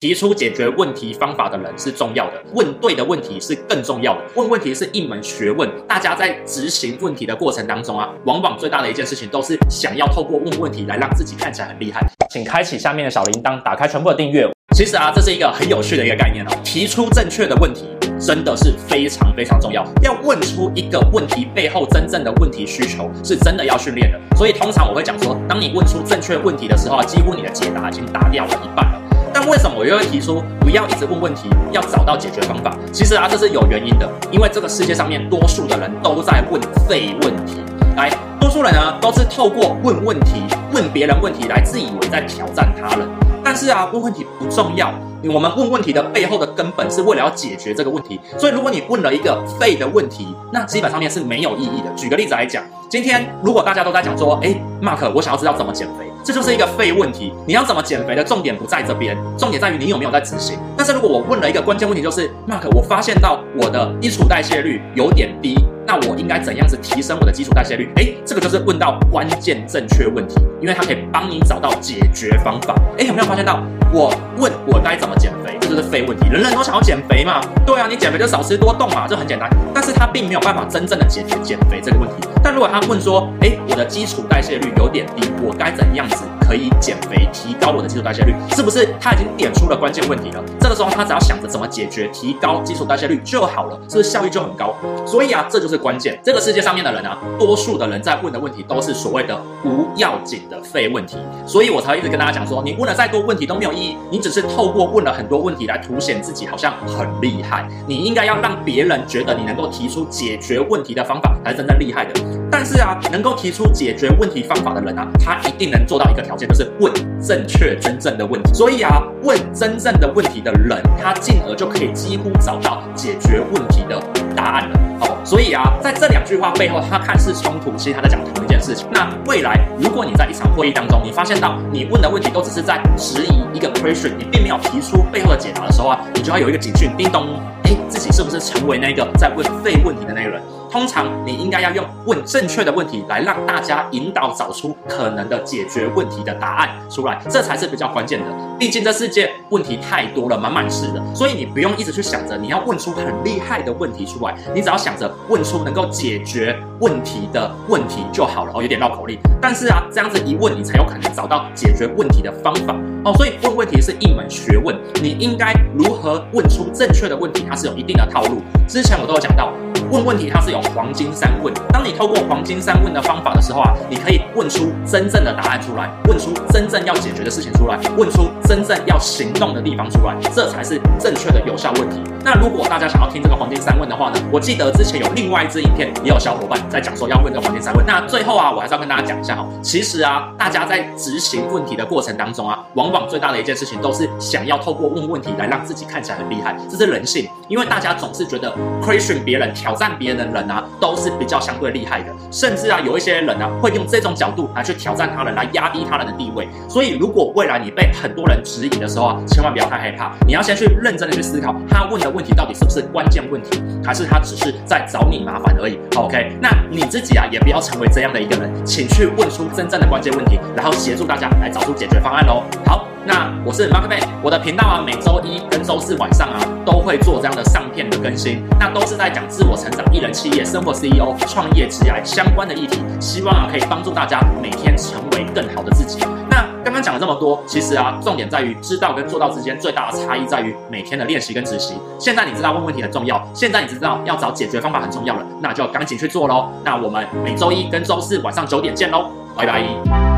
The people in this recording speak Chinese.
提出解决问题方法的人是重要的，问对的问题是更重要的。问问题是一门学问，大家在执行问题的过程当中啊，往往最大的一件事情都是想要透过问问题来让自己看起来很厉害。请开启下面的小铃铛，打开全部的订阅。其实啊，这是一个很有趣的一个概念哦。提出正确的问题真的是非常非常重要，要问出一个问题背后真正的问题需求，是真的要训练的。所以通常我会讲说，当你问出正确问题的时候啊，几乎你的解答已经答掉了一半了。那为什么我又会提出不要一直问问题，要找到解决方法？其实啊，这是有原因的，因为这个世界上面多数的人都在问废问题。来，多数人呢都是透过问问题、问别人问题来自以为在挑战他人。但是啊，问问题不重要，我们问问题的背后的根本是为了要解决这个问题。所以，如果你问了一个废的问题，那基本上面是没有意义的。举个例子来讲，今天如果大家都在讲说，诶，Mark，我想要知道怎么减肥。这就是一个废问题。你要怎么减肥的重点不在这边，重点在于你有没有在执行。但是如果我问了一个关键问题，就是 Mark，我发现到我的基础代谢率有点低，那我应该怎样子提升我的基础代谢率？诶，这个就是问到关键正确问题，因为它可以帮你找到解决方法。诶，有没有发现到我问我该怎么减肥，这就是废问题。人人都想要减肥嘛，对啊，你减肥就少吃多动嘛，这很简单。但是它并没有办法真正的解决减肥这个问题。但如果他问说，诶，我的基础代谢率有点低，我该怎样子？可以减肥，提高我的基础代谢率，是不是？他已经点出了关键问题了。这个时候，他只要想着怎么解决，提高基础代谢率就好了，是不是效率就很高？所以啊，这就是关键。这个世界上面的人啊，多数的人在问的问题都是所谓的不要紧的废问题。所以我才一直跟大家讲说，你问了再多问题都没有意义，你只是透过问了很多问题来凸显自己好像很厉害。你应该要让别人觉得你能够提出解决问题的方法才是真正厉害的。但是啊，能够提出出解决问题方法的人啊，他一定能做到一个条件，就是问正确真正的问题。所以啊，问真正的问题的人，他进而就可以几乎找到解决问题的答案了。哦，所以啊，在这两句话背后，他看似冲突，其实他在讲同一件事情。那未来，如果你在一场会议当中，你发现到你问的问题都只是在质疑一个 question，你并没有提出背后的解答的时候啊，你就要有一个警讯，叮咚，诶，自己是不是成为那个在问废问题的那个人？通常你应该要用问正确的问题来让大家引导找出可能的解决问题的答案出来，这才是比较关键的。毕竟这世界问题太多了，满满是的，所以你不用一直去想着你要问出很厉害的问题出来，你只要想着问出能够解决问题的问题就好了。哦，有点绕口令，但是啊，这样子一问，你才有可能找到解决问题的方法。哦，所以问问题是一门学问，你应该如何问出正确的问题，它是有一定的套路。之前我都有讲到。问问题，它是有黄金三问。当你透过黄金三问的方法的时候啊，你可以问出真正的答案出来，问出真正要解决的事情出来，问出真正要行动的地方出来，这才是正确的有效问题。那如果大家想要听这个黄金三问的话呢，我记得之前有另外一支影片，也有小伙伴在讲说要问这个黄金三问。那最后啊，我还是要跟大家讲一下哈，其实啊，大家在执行问题的过程当中啊，往往最大的一件事情都是想要透过问问题来让自己看起来很厉害，这是人性，因为大家总是觉得 question 别人挑。战别人的人啊，都是比较相对厉害的，甚至啊，有一些人啊，会用这种角度来去挑战他人，来压低他人的地位。所以，如果未来你被很多人质疑的时候啊，千万不要太害怕，你要先去认真的去思考，他问的问题到底是不是关键问题，还是他只是在找你麻烦而已。OK，那你自己啊，也不要成为这样的一个人，请去问出真正的关键问题，然后协助大家来找出解决方案喽。好。那我是 Mark Man，我的频道啊，每周一跟周四晚上啊，都会做这样的上片的更新，那都是在讲自我成长、艺人企业、生活 CEO、创业、职业相关的议题，希望啊可以帮助大家每天成为更好的自己。那刚刚讲了这么多，其实啊，重点在于知道跟做到之间最大的差异在于每天的练习跟执行。现在你知道问问题很重要，现在你知道要找解决方法很重要了，那就赶紧去做喽。那我们每周一跟周四晚上九点见喽，拜拜。